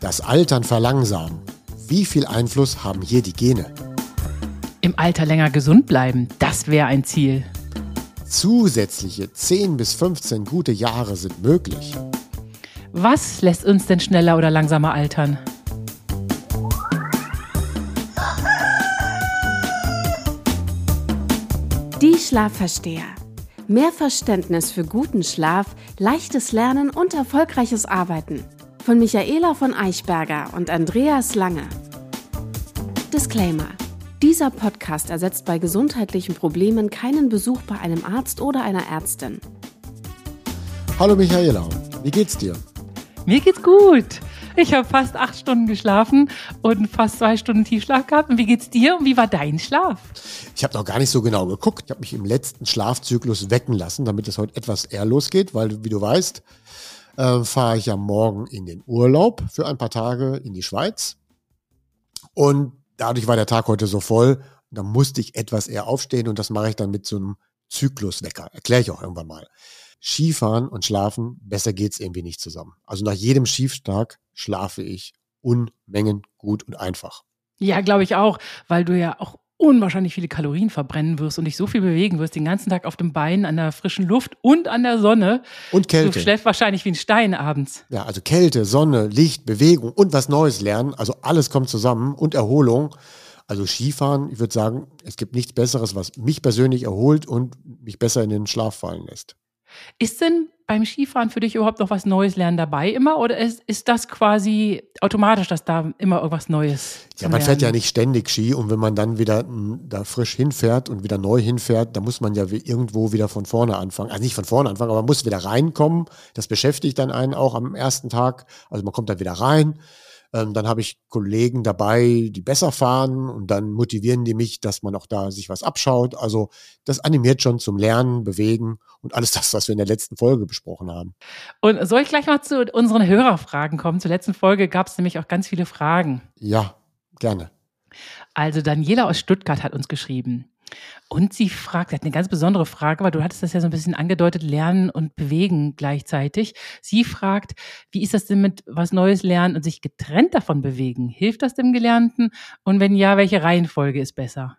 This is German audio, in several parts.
Das Altern verlangsamen. Wie viel Einfluss haben hier die Gene? Im Alter länger gesund bleiben, das wäre ein Ziel. Zusätzliche 10 bis 15 gute Jahre sind möglich. Was lässt uns denn schneller oder langsamer altern? Die Schlafversteher. Mehr Verständnis für guten Schlaf, leichtes Lernen und erfolgreiches Arbeiten. Von Michaela von Eichberger und Andreas Lange. Disclaimer. Dieser Podcast ersetzt bei gesundheitlichen Problemen keinen Besuch bei einem Arzt oder einer Ärztin. Hallo Michaela, wie geht's dir? Mir geht's gut. Ich habe fast acht Stunden geschlafen und fast zwei Stunden Tiefschlaf gehabt. Und wie geht's dir und wie war dein Schlaf? Ich habe noch gar nicht so genau geguckt. Ich habe mich im letzten Schlafzyklus wecken lassen, damit es heute etwas eher losgeht, weil, wie du weißt, äh, fahre ich ja morgen in den Urlaub für ein paar Tage in die Schweiz. Und dadurch war der Tag heute so voll. Da musste ich etwas eher aufstehen und das mache ich dann mit so einem Zykluswecker. Erkläre ich auch irgendwann mal. Skifahren und Schlafen, besser geht's irgendwie nicht zusammen. Also nach jedem Skitag schlafe ich Unmengen gut und einfach. Ja, glaube ich auch, weil du ja auch unwahrscheinlich viele Kalorien verbrennen wirst und dich so viel bewegen wirst, den ganzen Tag auf dem Bein, an der frischen Luft und an der Sonne. Und Kälte. Du schläfst wahrscheinlich wie ein Stein abends. Ja, also Kälte, Sonne, Licht, Bewegung und was Neues lernen. Also alles kommt zusammen und Erholung. Also Skifahren, ich würde sagen, es gibt nichts Besseres, was mich persönlich erholt und mich besser in den Schlaf fallen lässt. Ist denn beim Skifahren für dich überhaupt noch was Neues lernen dabei immer oder ist, ist das quasi automatisch, dass da immer irgendwas Neues Ja, man fährt ja nicht ständig Ski und wenn man dann wieder da frisch hinfährt und wieder neu hinfährt, da muss man ja irgendwo wieder von vorne anfangen. Also nicht von vorne anfangen, aber man muss wieder reinkommen. Das beschäftigt dann einen auch am ersten Tag. Also man kommt dann wieder rein ähm, dann habe ich Kollegen dabei, die besser fahren und dann motivieren die mich, dass man auch da sich was abschaut. Also das animiert schon zum Lernen, Bewegen und alles das, was wir in der letzten Folge besprochen haben. Und soll ich gleich mal zu unseren Hörerfragen kommen? Zur letzten Folge gab es nämlich auch ganz viele Fragen. Ja, gerne. Also Daniela aus Stuttgart hat uns geschrieben. Und sie fragt, hat eine ganz besondere Frage, weil du hattest das ja so ein bisschen angedeutet, Lernen und Bewegen gleichzeitig. Sie fragt, wie ist das denn mit was Neues lernen und sich getrennt davon bewegen? Hilft das dem Gelernten? Und wenn ja, welche Reihenfolge ist besser?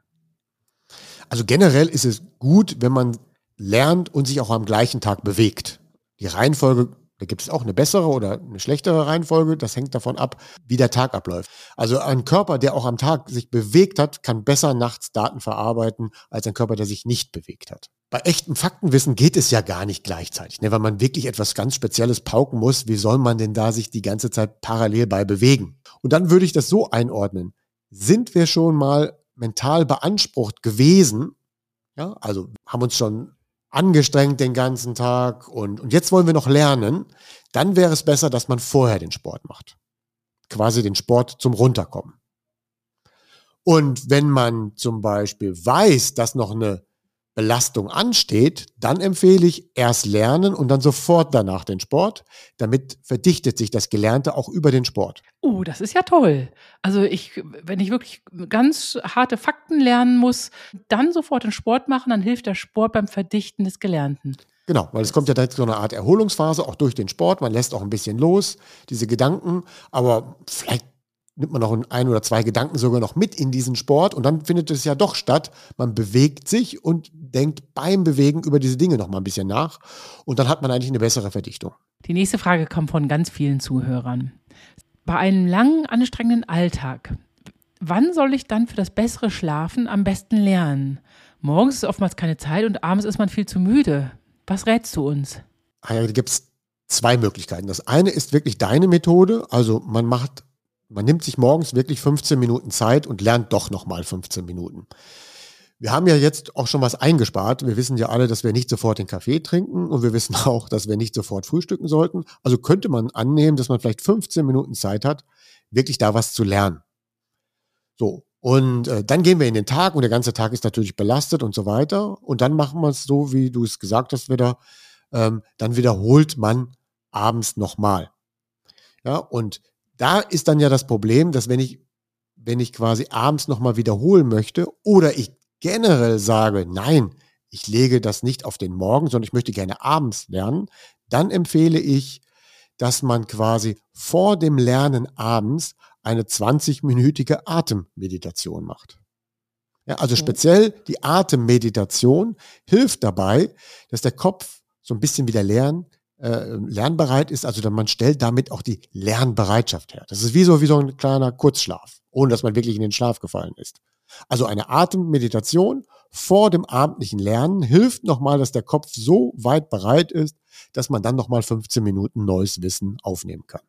Also generell ist es gut, wenn man lernt und sich auch am gleichen Tag bewegt. Die Reihenfolge da gibt es auch eine bessere oder eine schlechtere Reihenfolge. Das hängt davon ab, wie der Tag abläuft. Also ein Körper, der auch am Tag sich bewegt hat, kann besser nachts Daten verarbeiten als ein Körper, der sich nicht bewegt hat. Bei echtem Faktenwissen geht es ja gar nicht gleichzeitig, ne? weil man wirklich etwas ganz Spezielles pauken muss. Wie soll man denn da sich die ganze Zeit parallel bei bewegen? Und dann würde ich das so einordnen. Sind wir schon mal mental beansprucht gewesen? Ja, also haben uns schon angestrengt den ganzen Tag und, und jetzt wollen wir noch lernen, dann wäre es besser, dass man vorher den Sport macht. Quasi den Sport zum Runterkommen. Und wenn man zum Beispiel weiß, dass noch eine Belastung ansteht, dann empfehle ich erst lernen und dann sofort danach den Sport. Damit verdichtet sich das Gelernte auch über den Sport. Oh, das ist ja toll. Also ich, wenn ich wirklich ganz harte Fakten lernen muss, dann sofort den Sport machen, dann hilft der Sport beim Verdichten des Gelernten. Genau, weil es kommt ja dann so eine Art Erholungsphase, auch durch den Sport. Man lässt auch ein bisschen los, diese Gedanken. Aber vielleicht nimmt man noch ein oder zwei Gedanken sogar noch mit in diesen Sport und dann findet es ja doch statt. Man bewegt sich und denkt beim Bewegen über diese Dinge noch mal ein bisschen nach und dann hat man eigentlich eine bessere Verdichtung. Die nächste Frage kommt von ganz vielen Zuhörern. Bei einem langen, anstrengenden Alltag, wann soll ich dann für das bessere Schlafen am besten lernen? Morgens ist oftmals keine Zeit und abends ist man viel zu müde. Was rätst du uns? Ah ja, da gibt es zwei Möglichkeiten. Das eine ist wirklich deine Methode, also man macht man nimmt sich morgens wirklich 15 Minuten Zeit und lernt doch nochmal 15 Minuten. Wir haben ja jetzt auch schon was eingespart. Wir wissen ja alle, dass wir nicht sofort den Kaffee trinken und wir wissen auch, dass wir nicht sofort frühstücken sollten. Also könnte man annehmen, dass man vielleicht 15 Minuten Zeit hat, wirklich da was zu lernen. So. Und äh, dann gehen wir in den Tag und der ganze Tag ist natürlich belastet und so weiter. Und dann machen wir es so, wie du es gesagt hast, wieder. Ähm, dann wiederholt man abends nochmal. Ja, und da ist dann ja das Problem, dass wenn ich, wenn ich quasi abends nochmal wiederholen möchte oder ich generell sage, nein, ich lege das nicht auf den Morgen, sondern ich möchte gerne abends lernen, dann empfehle ich, dass man quasi vor dem Lernen abends eine 20-minütige Atemmeditation macht. Ja, also speziell die Atemmeditation hilft dabei, dass der Kopf so ein bisschen wieder lernen, äh, lernbereit ist. Also man stellt damit auch die Lernbereitschaft her. Das ist wie so, wie so ein kleiner Kurzschlaf, ohne dass man wirklich in den Schlaf gefallen ist. Also eine Atemmeditation vor dem abendlichen Lernen hilft nochmal, dass der Kopf so weit bereit ist, dass man dann nochmal 15 Minuten neues Wissen aufnehmen kann.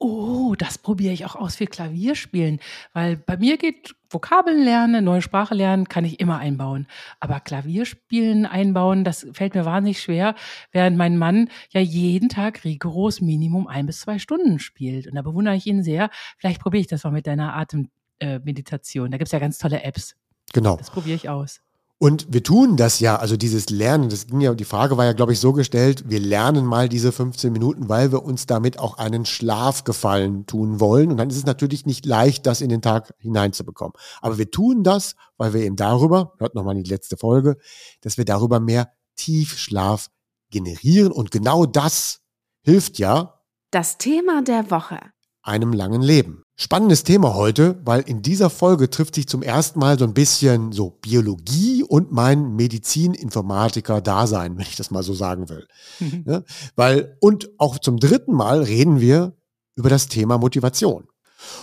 Oh, das probiere ich auch aus für Klavierspielen, weil bei mir geht Vokabeln lernen, neue Sprache lernen, kann ich immer einbauen. Aber Klavierspielen einbauen, das fällt mir wahnsinnig schwer, während mein Mann ja jeden Tag rigoros Minimum ein bis zwei Stunden spielt. Und da bewundere ich ihn sehr. Vielleicht probiere ich das mal mit deiner Atemmeditation. Da gibt es ja ganz tolle Apps. Genau. Das probiere ich aus. Und wir tun das ja, also dieses Lernen, das ging ja, die Frage war ja, glaube ich, so gestellt, wir lernen mal diese 15 Minuten, weil wir uns damit auch einen Schlafgefallen tun wollen. Und dann ist es natürlich nicht leicht, das in den Tag hineinzubekommen. Aber wir tun das, weil wir eben darüber, hört nochmal in die letzte Folge, dass wir darüber mehr Tiefschlaf generieren. Und genau das hilft ja. Das Thema der Woche. Einem langen Leben. Spannendes Thema heute, weil in dieser Folge trifft sich zum ersten Mal so ein bisschen so Biologie und mein Medizin-Informatiker-Dasein, wenn ich das mal so sagen will. Mhm. Ja, weil, und auch zum dritten Mal reden wir über das Thema Motivation.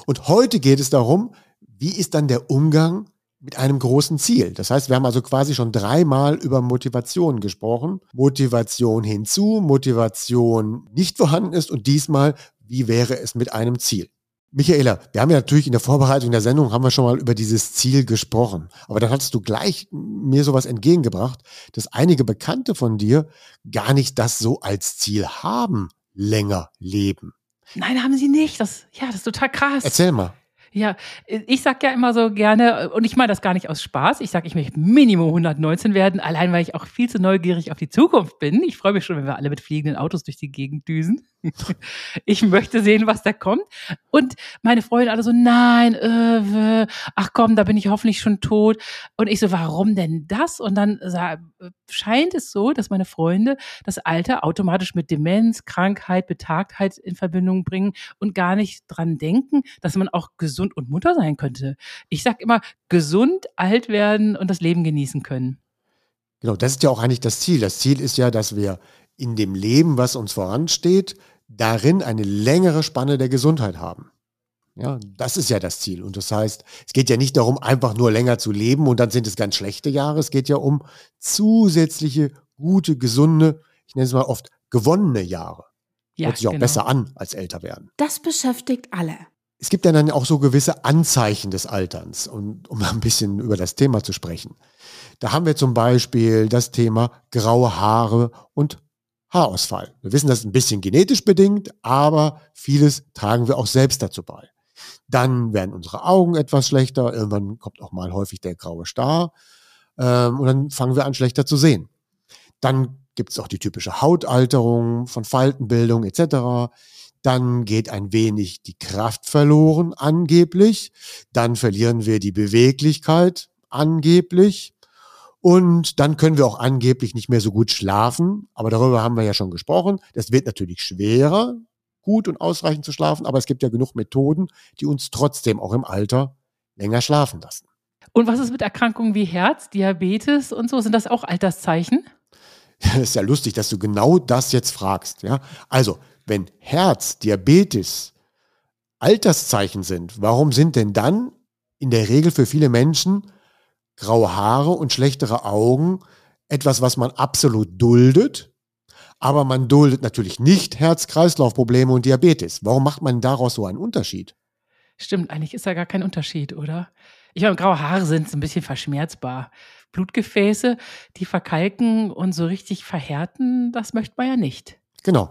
Und heute geht es darum, wie ist dann der Umgang mit einem großen Ziel. Das heißt, wir haben also quasi schon dreimal über Motivation gesprochen. Motivation hinzu, Motivation nicht vorhanden ist und diesmal, wie wäre es mit einem Ziel? Michaela, wir haben ja natürlich in der Vorbereitung der Sendung haben wir schon mal über dieses Ziel gesprochen. Aber dann hattest du gleich mir sowas entgegengebracht, dass einige Bekannte von dir gar nicht das so als Ziel haben, länger leben. Nein, haben sie nicht. Das, ja, das ist total krass. Erzähl mal. Ja, ich sag ja immer so gerne, und ich meine das gar nicht aus Spaß, ich sag, ich möchte Minimum 119 werden, allein weil ich auch viel zu neugierig auf die Zukunft bin. Ich freue mich schon, wenn wir alle mit fliegenden Autos durch die Gegend düsen. ich möchte sehen, was da kommt. Und meine Freunde alle so, nein, äh, ach komm, da bin ich hoffentlich schon tot. Und ich so, warum denn das? Und dann scheint es so, dass meine Freunde das Alter automatisch mit Demenz, Krankheit, Betagtheit in Verbindung bringen und gar nicht dran denken, dass man auch gesund und munter sein könnte. Ich sag immer, gesund, alt werden und das Leben genießen können. Genau, das ist ja auch eigentlich das Ziel. Das Ziel ist ja, dass wir in dem Leben, was uns voransteht, darin eine längere Spanne der Gesundheit haben. Ja, das ist ja das Ziel. Und das heißt, es geht ja nicht darum, einfach nur länger zu leben und dann sind es ganz schlechte Jahre. Es geht ja um zusätzliche, gute, gesunde, ich nenne es mal oft gewonnene Jahre. Ja, Hört sich auch genau. besser an als älter werden. Das beschäftigt alle. Es gibt ja dann auch so gewisse Anzeichen des Alterns, und, um ein bisschen über das Thema zu sprechen. Da haben wir zum Beispiel das Thema graue Haare und Haarausfall. Wir wissen, das ist ein bisschen genetisch bedingt, aber vieles tragen wir auch selbst dazu bei. Dann werden unsere Augen etwas schlechter, irgendwann kommt auch mal häufig der graue Star ähm, und dann fangen wir an schlechter zu sehen. Dann gibt es auch die typische Hautalterung von Faltenbildung etc. Dann geht ein wenig die Kraft verloren, angeblich. Dann verlieren wir die Beweglichkeit, angeblich. Und dann können wir auch angeblich nicht mehr so gut schlafen. Aber darüber haben wir ja schon gesprochen. Das wird natürlich schwerer, gut und ausreichend zu schlafen. Aber es gibt ja genug Methoden, die uns trotzdem auch im Alter länger schlafen lassen. Und was ist mit Erkrankungen wie Herz, Diabetes und so? Sind das auch Alterszeichen? Das ist ja lustig, dass du genau das jetzt fragst. Ja? Also, wenn Herz, Diabetes Alterszeichen sind, warum sind denn dann in der Regel für viele Menschen graue Haare und schlechtere Augen etwas, was man absolut duldet. Aber man duldet natürlich nicht Herz-Kreislauf-Probleme und Diabetes. Warum macht man daraus so einen Unterschied? Stimmt, eigentlich ist da gar kein Unterschied, oder? Ich meine, graue Haare sind ein bisschen verschmerzbar. Blutgefäße, die verkalken und so richtig verhärten, das möchte man ja nicht. Genau.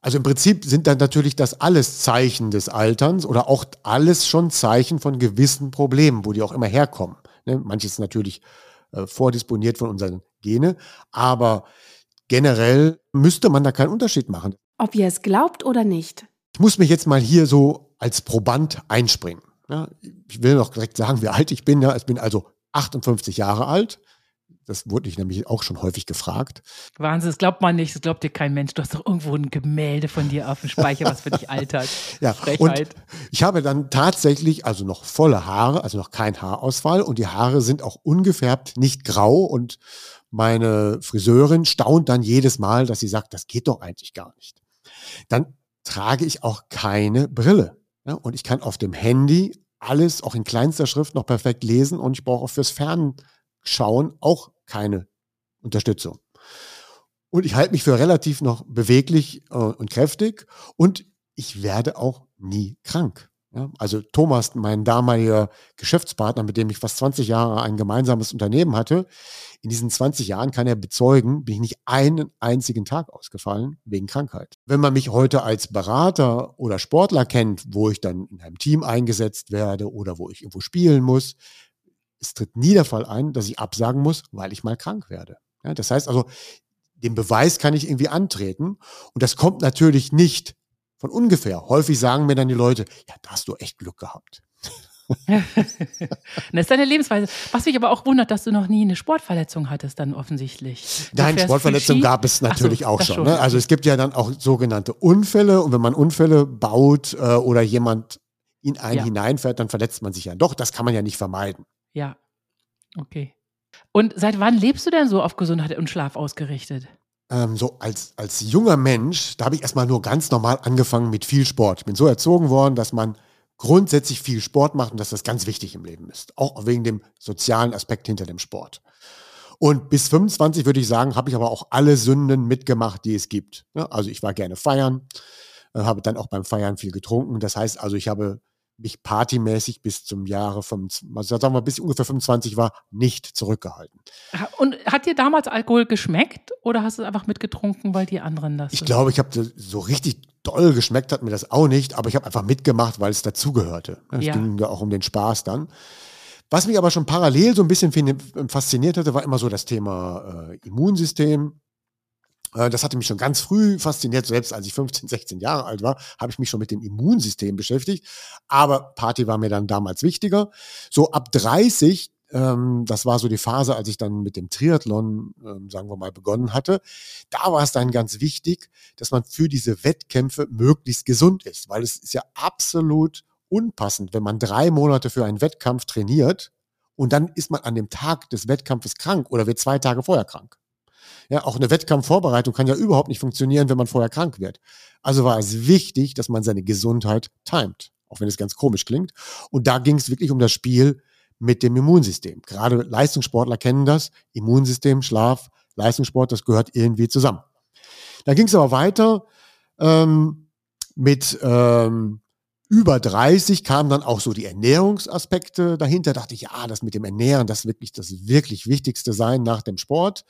Also im Prinzip sind dann natürlich das alles Zeichen des Alterns oder auch alles schon Zeichen von gewissen Problemen, wo die auch immer herkommen. Ne? Manches natürlich äh, vordisponiert von unseren Gene, aber generell müsste man da keinen Unterschied machen. Ob ihr es glaubt oder nicht. Ich muss mich jetzt mal hier so als Proband einspringen. Ja, ich will noch direkt sagen, wie alt ich bin. Ja, ich bin also 58 Jahre alt. Das wurde ich nämlich auch schon häufig gefragt. Wahnsinn, das glaubt man nicht, das glaubt dir kein Mensch. Du hast doch irgendwo ein Gemälde von dir auf dem Speicher, was für dich altert. ja, Frechheit. Und ich habe dann tatsächlich also noch volle Haare, also noch kein Haarausfall und die Haare sind auch ungefärbt, nicht grau und meine Friseurin staunt dann jedes Mal, dass sie sagt, das geht doch eigentlich gar nicht. Dann trage ich auch keine Brille. Ja, und ich kann auf dem Handy alles auch in kleinster Schrift noch perfekt lesen und ich brauche auch fürs Fernschauen auch keine Unterstützung. Und ich halte mich für relativ noch beweglich äh, und kräftig und ich werde auch nie krank. Ja, also Thomas, mein damaliger Geschäftspartner, mit dem ich fast 20 Jahre ein gemeinsames Unternehmen hatte, in diesen 20 Jahren kann er bezeugen, bin ich nicht einen einzigen Tag ausgefallen wegen Krankheit. Wenn man mich heute als Berater oder Sportler kennt, wo ich dann in einem Team eingesetzt werde oder wo ich irgendwo spielen muss, es tritt nie der Fall ein, dass ich absagen muss, weil ich mal krank werde. Ja, das heißt also, den Beweis kann ich irgendwie antreten und das kommt natürlich nicht von ungefähr. Häufig sagen mir dann die Leute, ja, da hast du echt Glück gehabt. das ist deine Lebensweise. Was mich aber auch wundert, dass du noch nie eine Sportverletzung hattest, dann offensichtlich. Nein, Sportverletzung gab es natürlich so, auch schon. Ne? Also es gibt ja dann auch sogenannte Unfälle und wenn man Unfälle baut äh, oder jemand in einen ja. hineinfährt, dann verletzt man sich ja doch. Das kann man ja nicht vermeiden. Ja, okay. Und seit wann lebst du denn so auf Gesundheit und Schlaf ausgerichtet? ähm, so als, als junger Mensch, da habe ich erstmal nur ganz normal angefangen mit viel Sport. Ich bin so erzogen worden, dass man grundsätzlich viel Sport macht und dass das ganz wichtig im Leben ist. Auch wegen dem sozialen Aspekt hinter dem Sport. Und bis 25 würde ich sagen, habe ich aber auch alle Sünden mitgemacht, die es gibt. Also ich war gerne feiern, äh, habe dann auch beim Feiern viel getrunken. Das heißt also, ich habe mich partymäßig bis zum Jahre 25, also sagen wir, bis ungefähr 25 war, nicht zurückgehalten. Und hat dir damals Alkohol geschmeckt oder hast du es einfach mitgetrunken, weil die anderen das? Ich glaube, ich habe so richtig doll geschmeckt hat mir das auch nicht, aber ich habe einfach mitgemacht, weil es dazugehörte. Es ja. ging ja auch um den Spaß dann. Was mich aber schon parallel so ein bisschen fasziniert hatte, war immer so das Thema äh, Immunsystem, das hatte mich schon ganz früh fasziniert, selbst als ich 15, 16 Jahre alt war, habe ich mich schon mit dem Immunsystem beschäftigt. Aber Party war mir dann damals wichtiger. So ab 30, ähm, das war so die Phase, als ich dann mit dem Triathlon, ähm, sagen wir mal, begonnen hatte. Da war es dann ganz wichtig, dass man für diese Wettkämpfe möglichst gesund ist, weil es ist ja absolut unpassend, wenn man drei Monate für einen Wettkampf trainiert und dann ist man an dem Tag des Wettkampfes krank oder wird zwei Tage vorher krank. Ja, auch eine Wettkampfvorbereitung kann ja überhaupt nicht funktionieren, wenn man vorher krank wird. Also war es wichtig, dass man seine Gesundheit timet, auch wenn es ganz komisch klingt. Und da ging es wirklich um das Spiel mit dem Immunsystem. Gerade Leistungssportler kennen das. Immunsystem, Schlaf, Leistungssport, das gehört irgendwie zusammen. Da ging es aber weiter ähm, mit ähm, über 30 kamen dann auch so die Ernährungsaspekte dahinter. Da dachte ich, ja, das mit dem Ernähren, das wirklich das wirklich Wichtigste sein nach dem Sport.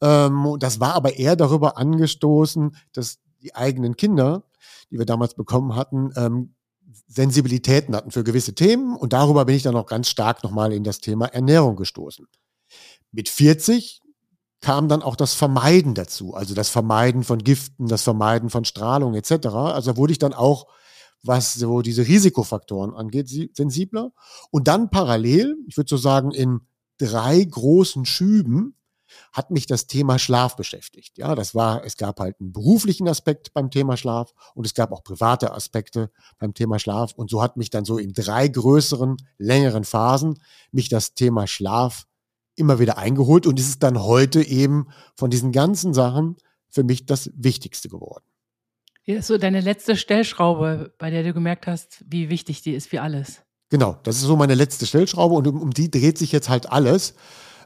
Ähm, das war aber eher darüber angestoßen, dass die eigenen Kinder, die wir damals bekommen hatten, ähm, Sensibilitäten hatten für gewisse Themen. Und darüber bin ich dann auch ganz stark nochmal in das Thema Ernährung gestoßen. Mit 40 kam dann auch das Vermeiden dazu, also das Vermeiden von Giften, das Vermeiden von Strahlung etc. Also wurde ich dann auch, was so diese Risikofaktoren angeht, sensibler. Und dann parallel, ich würde so sagen, in drei großen Schüben, hat mich das Thema Schlaf beschäftigt. Ja, das war, es gab halt einen beruflichen Aspekt beim Thema Schlaf und es gab auch private Aspekte beim Thema Schlaf. Und so hat mich dann so in drei größeren, längeren Phasen mich das Thema Schlaf immer wieder eingeholt und es ist dann heute eben von diesen ganzen Sachen für mich das Wichtigste geworden. Hier ist so deine letzte Stellschraube, bei der du gemerkt hast, wie wichtig die ist wie alles. Genau, das ist so meine letzte Stellschraube und um, um die dreht sich jetzt halt alles.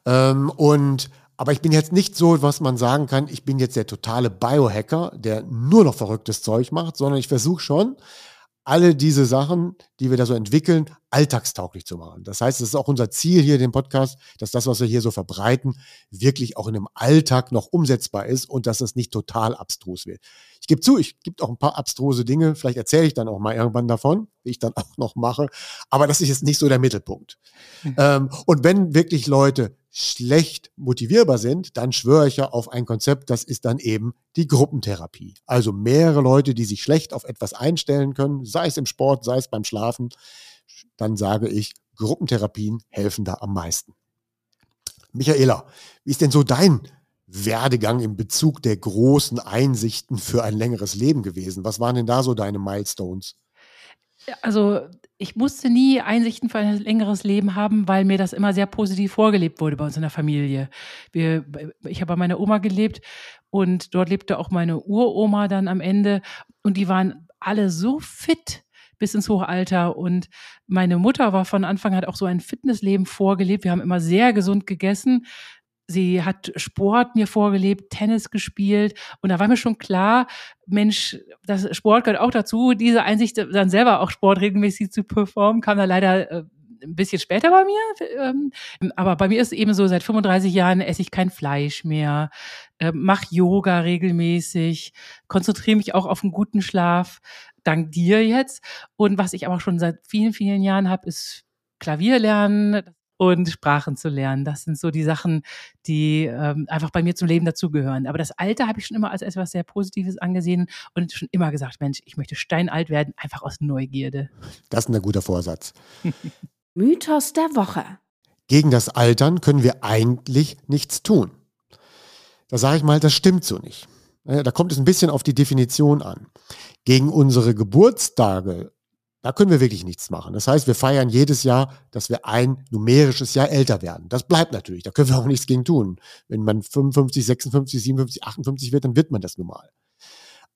Ähm, und aber ich bin jetzt nicht so, was man sagen kann, ich bin jetzt der totale Biohacker, der nur noch verrücktes Zeug macht, sondern ich versuche schon, alle diese Sachen, die wir da so entwickeln, alltagstauglich zu machen. Das heißt, es ist auch unser Ziel hier, den Podcast, dass das, was wir hier so verbreiten, wirklich auch in einem Alltag noch umsetzbar ist und dass es nicht total abstrus wird. Ich gebe zu, ich gibt auch ein paar abstruse Dinge, vielleicht erzähle ich dann auch mal irgendwann davon, wie ich dann auch noch mache, aber das ist jetzt nicht so der Mittelpunkt. Mhm. Ähm, und wenn wirklich Leute schlecht motivierbar sind, dann schwöre ich ja auf ein Konzept, das ist dann eben die Gruppentherapie. Also mehrere Leute, die sich schlecht auf etwas einstellen können, sei es im Sport, sei es beim Schlafen, dann sage ich, Gruppentherapien helfen da am meisten. Michaela, wie ist denn so dein Werdegang im Bezug der großen Einsichten für ein längeres Leben gewesen? Was waren denn da so deine Milestones? Also ich musste nie Einsichten für ein längeres Leben haben, weil mir das immer sehr positiv vorgelebt wurde bei uns in der Familie. Wir, ich habe bei meiner Oma gelebt und dort lebte auch meine Uroma dann am Ende und die waren alle so fit bis ins hohe Alter. Und meine Mutter war von Anfang an auch so ein Fitnessleben vorgelebt. Wir haben immer sehr gesund gegessen. Sie hat Sport mir vorgelebt, Tennis gespielt und da war mir schon klar, Mensch, das Sport gehört auch dazu. Diese Einsicht, dann selber auch Sport regelmäßig zu performen, kam da leider äh, ein bisschen später bei mir. Ähm, aber bei mir ist eben so, seit 35 Jahren esse ich kein Fleisch mehr, äh, mache Yoga regelmäßig, konzentriere mich auch auf einen guten Schlaf, dank dir jetzt. Und was ich aber schon seit vielen, vielen Jahren habe, ist Klavier lernen und Sprachen zu lernen. Das sind so die Sachen, die ähm, einfach bei mir zum Leben dazugehören. Aber das Alter habe ich schon immer als etwas sehr Positives angesehen und schon immer gesagt, Mensch, ich möchte steinalt werden, einfach aus Neugierde. Das ist ein guter Vorsatz. Mythos der Woche. Gegen das Altern können wir eigentlich nichts tun. Da sage ich mal, das stimmt so nicht. Da kommt es ein bisschen auf die Definition an. Gegen unsere Geburtstage da können wir wirklich nichts machen. Das heißt, wir feiern jedes Jahr, dass wir ein numerisches Jahr älter werden. Das bleibt natürlich. Da können wir auch nichts gegen tun. Wenn man 55, 56, 57, 58 wird, dann wird man das normal.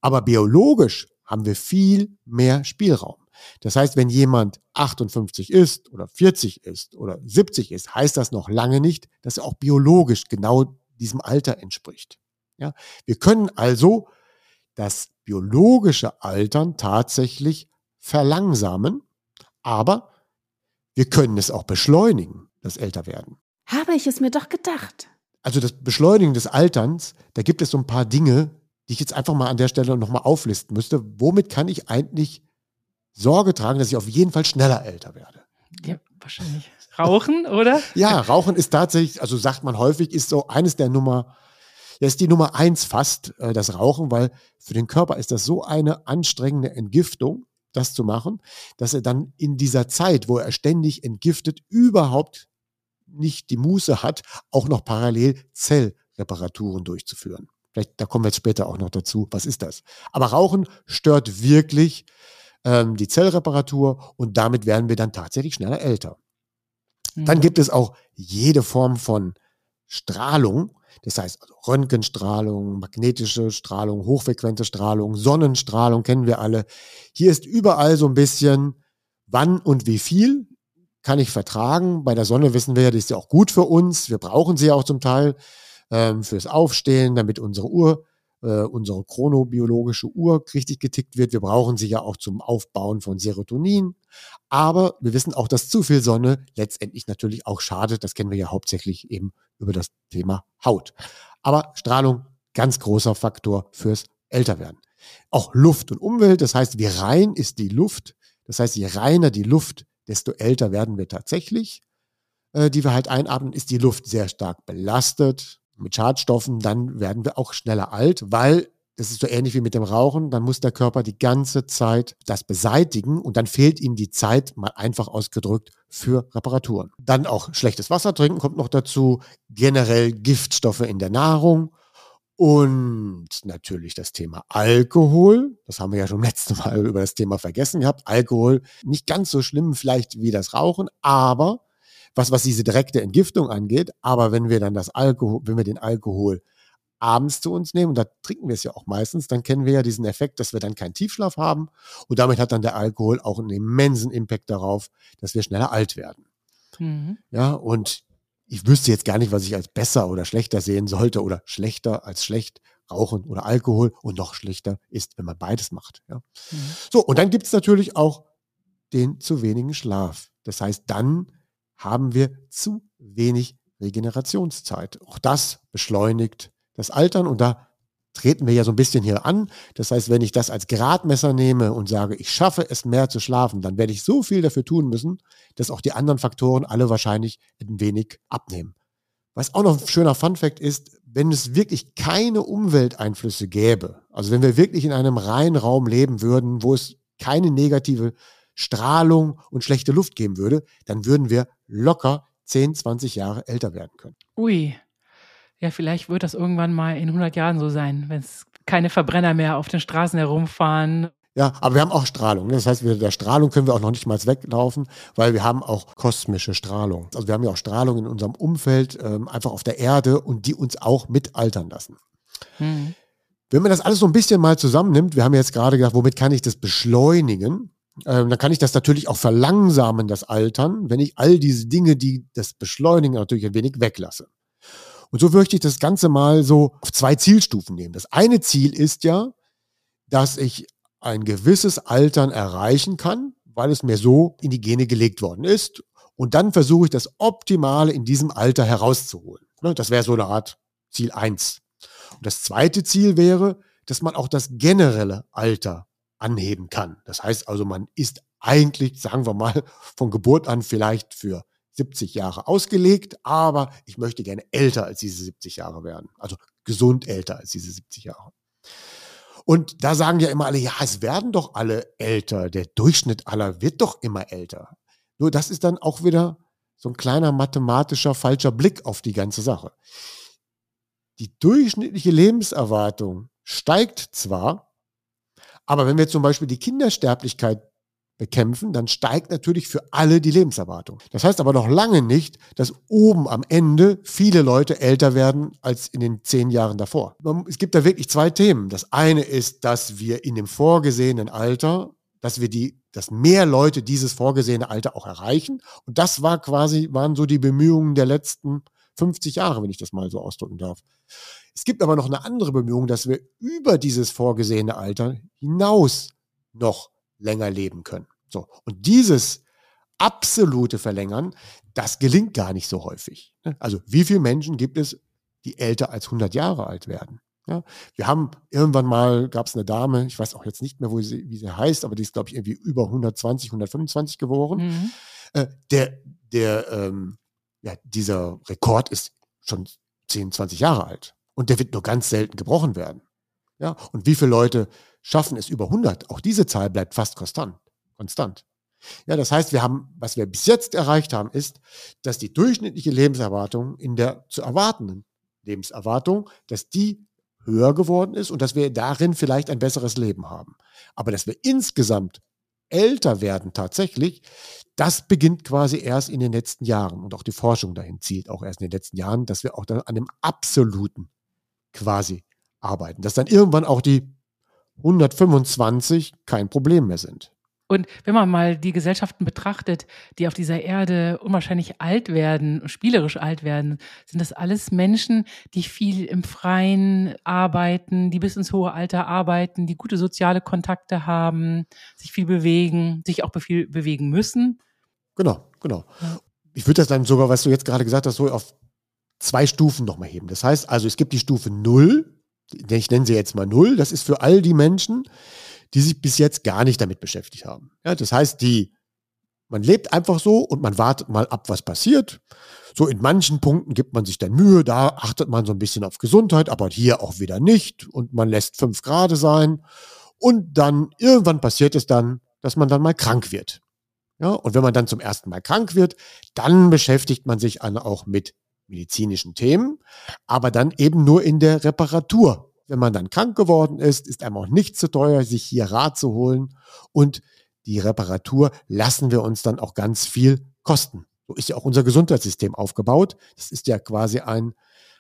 Aber biologisch haben wir viel mehr Spielraum. Das heißt, wenn jemand 58 ist oder 40 ist oder 70 ist, heißt das noch lange nicht, dass er auch biologisch genau diesem Alter entspricht. Ja, wir können also das biologische Altern tatsächlich verlangsamen, aber wir können es auch beschleunigen, das Älterwerden. Habe ich es mir doch gedacht. Also das Beschleunigen des Alterns, da gibt es so ein paar Dinge, die ich jetzt einfach mal an der Stelle nochmal auflisten müsste. Womit kann ich eigentlich Sorge tragen, dass ich auf jeden Fall schneller älter werde? Ja, wahrscheinlich. Rauchen, oder? ja, Rauchen ist tatsächlich, also sagt man häufig, ist so eines der Nummer, ja, ist die Nummer eins fast, äh, das Rauchen, weil für den Körper ist das so eine anstrengende Entgiftung das zu machen, dass er dann in dieser Zeit, wo er ständig entgiftet, überhaupt nicht die Muße hat, auch noch parallel Zellreparaturen durchzuführen. Vielleicht, da kommen wir jetzt später auch noch dazu. Was ist das? Aber Rauchen stört wirklich ähm, die Zellreparatur und damit werden wir dann tatsächlich schneller älter. Mhm. Dann gibt es auch jede Form von Strahlung, das heißt also Röntgenstrahlung, magnetische Strahlung, hochfrequente Strahlung, Sonnenstrahlung kennen wir alle. Hier ist überall so ein bisschen, wann und wie viel kann ich vertragen. Bei der Sonne wissen wir ja, die ist ja auch gut für uns. Wir brauchen sie ja auch zum Teil ähm, fürs Aufstehen, damit unsere Uhr äh, unsere chronobiologische Uhr richtig getickt wird. Wir brauchen sie ja auch zum Aufbauen von Serotonin. Aber wir wissen auch, dass zu viel Sonne letztendlich natürlich auch schadet. Das kennen wir ja hauptsächlich eben über das Thema Haut. Aber Strahlung, ganz großer Faktor fürs Älterwerden. Auch Luft und Umwelt, das heißt, wie rein ist die Luft? Das heißt, je reiner die Luft, desto älter werden wir tatsächlich, äh, die wir halt einatmen. Ist die Luft sehr stark belastet, mit Schadstoffen, dann werden wir auch schneller alt, weil das ist so ähnlich wie mit dem Rauchen, dann muss der Körper die ganze Zeit das beseitigen und dann fehlt ihm die Zeit, mal einfach ausgedrückt, für Reparaturen. Dann auch schlechtes Wasser trinken kommt noch dazu, generell Giftstoffe in der Nahrung und natürlich das Thema Alkohol. Das haben wir ja schon letztes Mal über das Thema vergessen gehabt. Alkohol nicht ganz so schlimm vielleicht wie das Rauchen, aber was, was diese direkte Entgiftung angeht. Aber wenn wir dann das Alkohol, wenn wir den Alkohol abends zu uns nehmen, und da trinken wir es ja auch meistens, dann kennen wir ja diesen Effekt, dass wir dann keinen Tiefschlaf haben. Und damit hat dann der Alkohol auch einen immensen Impact darauf, dass wir schneller alt werden. Mhm. Ja, und ich wüsste jetzt gar nicht, was ich als besser oder schlechter sehen sollte oder schlechter als schlecht Rauchen oder Alkohol und noch schlechter ist, wenn man beides macht. Ja. Mhm. So, und dann gibt es natürlich auch den zu wenigen Schlaf. Das heißt, dann haben wir zu wenig Regenerationszeit. Auch das beschleunigt das Altern und da treten wir ja so ein bisschen hier an. Das heißt, wenn ich das als Gradmesser nehme und sage, ich schaffe es mehr zu schlafen, dann werde ich so viel dafür tun müssen, dass auch die anderen Faktoren alle wahrscheinlich ein wenig abnehmen. Was auch noch ein schöner Funfact ist, wenn es wirklich keine Umwelteinflüsse gäbe, also wenn wir wirklich in einem reinen Raum leben würden, wo es keine negative Strahlung und schlechte Luft geben würde, dann würden wir locker 10, 20 Jahre älter werden können. Ui. Ja, vielleicht wird das irgendwann mal in 100 Jahren so sein, wenn es keine Verbrenner mehr auf den Straßen herumfahren. Ja, aber wir haben auch Strahlung. Ne? Das heißt, wir, der Strahlung können wir auch noch nicht mal weglaufen, weil wir haben auch kosmische Strahlung. Also wir haben ja auch Strahlung in unserem Umfeld, ähm, einfach auf der Erde und die uns auch mitaltern lassen. Mhm. Wenn man das alles so ein bisschen mal zusammennimmt, wir haben jetzt gerade gedacht, womit kann ich das beschleunigen? Ähm, dann kann ich das natürlich auch verlangsamen, das Altern, wenn ich all diese Dinge, die das beschleunigen, natürlich ein wenig weglasse. Und so möchte ich das Ganze mal so auf zwei Zielstufen nehmen. Das eine Ziel ist ja, dass ich ein gewisses Altern erreichen kann, weil es mir so in die Gene gelegt worden ist. Und dann versuche ich das Optimale in diesem Alter herauszuholen. Ne, das wäre so eine Art Ziel eins. Und das zweite Ziel wäre, dass man auch das generelle Alter anheben kann. Das heißt also, man ist eigentlich, sagen wir mal, von Geburt an vielleicht für 70 Jahre ausgelegt, aber ich möchte gerne älter als diese 70 Jahre werden. Also gesund älter als diese 70 Jahre. Und da sagen ja immer alle, ja, es werden doch alle älter. Der Durchschnitt aller wird doch immer älter. Nur das ist dann auch wieder so ein kleiner mathematischer falscher Blick auf die ganze Sache. Die durchschnittliche Lebenserwartung steigt zwar, aber wenn wir zum Beispiel die Kindersterblichkeit bekämpfen, dann steigt natürlich für alle die Lebenserwartung. Das heißt aber noch lange nicht, dass oben am Ende viele Leute älter werden als in den zehn Jahren davor. Es gibt da wirklich zwei Themen. Das eine ist, dass wir in dem vorgesehenen Alter, dass wir die, dass mehr Leute dieses vorgesehene Alter auch erreichen. Und das war quasi, waren so die Bemühungen der letzten 50 Jahre, wenn ich das mal so ausdrücken darf. Es gibt aber noch eine andere Bemühung, dass wir über dieses vorgesehene Alter hinaus noch länger leben können. So. Und dieses absolute Verlängern, das gelingt gar nicht so häufig. Ne? Also wie viele Menschen gibt es, die älter als 100 Jahre alt werden? Ja, wir haben irgendwann mal, gab es eine Dame, ich weiß auch jetzt nicht mehr, wo sie, wie sie heißt, aber die ist, glaube ich, irgendwie über 120, 125 geboren. Mhm. Äh, der, der, ähm, ja, dieser Rekord ist schon 10, 20 Jahre alt. Und der wird nur ganz selten gebrochen werden. Ja, und wie viele Leute schaffen es über 100. Auch diese Zahl bleibt fast konstant. konstant. Ja, das heißt, wir haben, was wir bis jetzt erreicht haben, ist, dass die durchschnittliche Lebenserwartung in der zu erwartenden Lebenserwartung, dass die höher geworden ist und dass wir darin vielleicht ein besseres Leben haben. Aber dass wir insgesamt älter werden tatsächlich, das beginnt quasi erst in den letzten Jahren. Und auch die Forschung dahin zielt auch erst in den letzten Jahren, dass wir auch dann an dem Absoluten quasi arbeiten. Dass dann irgendwann auch die 125 kein Problem mehr sind. Und wenn man mal die Gesellschaften betrachtet, die auf dieser Erde unwahrscheinlich alt werden, spielerisch alt werden, sind das alles Menschen, die viel im Freien arbeiten, die bis ins hohe Alter arbeiten, die gute soziale Kontakte haben, sich viel bewegen, sich auch viel bewegen müssen. Genau, genau. Ich würde das dann sogar, was du jetzt gerade gesagt hast, so auf zwei Stufen nochmal heben. Das heißt also, es gibt die Stufe 0, ich nenne sie jetzt mal null, das ist für all die Menschen, die sich bis jetzt gar nicht damit beschäftigt haben. Ja, das heißt, die, man lebt einfach so und man wartet mal ab, was passiert. So in manchen Punkten gibt man sich dann Mühe, da achtet man so ein bisschen auf Gesundheit, aber hier auch wieder nicht und man lässt fünf Grad sein. Und dann irgendwann passiert es dann, dass man dann mal krank wird. Ja, und wenn man dann zum ersten Mal krank wird, dann beschäftigt man sich auch mit medizinischen Themen, aber dann eben nur in der Reparatur. Wenn man dann krank geworden ist, ist einem auch nicht zu teuer, sich hier Rat zu holen und die Reparatur lassen wir uns dann auch ganz viel kosten. So ist ja auch unser Gesundheitssystem aufgebaut. Das ist ja quasi ein,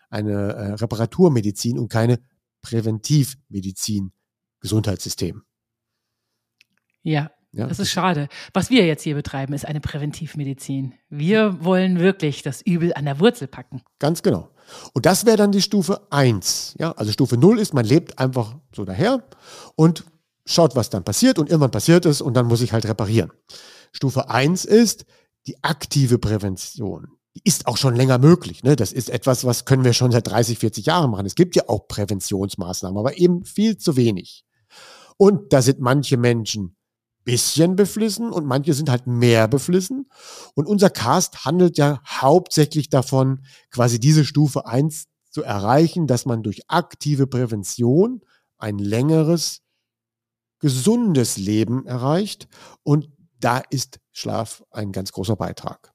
eine äh, Reparaturmedizin und keine Präventivmedizin Gesundheitssystem. Ja, ja, das ist schade. Was wir jetzt hier betreiben, ist eine Präventivmedizin. Wir wollen wirklich das Übel an der Wurzel packen. Ganz genau. Und das wäre dann die Stufe 1. Ja, also Stufe 0 ist, man lebt einfach so daher und schaut, was dann passiert und irgendwann passiert es und dann muss ich halt reparieren. Stufe 1 ist die aktive Prävention. Die ist auch schon länger möglich. Ne? Das ist etwas, was können wir schon seit 30, 40 Jahren machen. Es gibt ja auch Präventionsmaßnahmen, aber eben viel zu wenig. Und da sind manche Menschen bisschen beflissen und manche sind halt mehr beflissen. Und unser Cast handelt ja hauptsächlich davon, quasi diese Stufe eins zu erreichen, dass man durch aktive Prävention ein längeres, gesundes Leben erreicht. Und da ist Schlaf ein ganz großer Beitrag.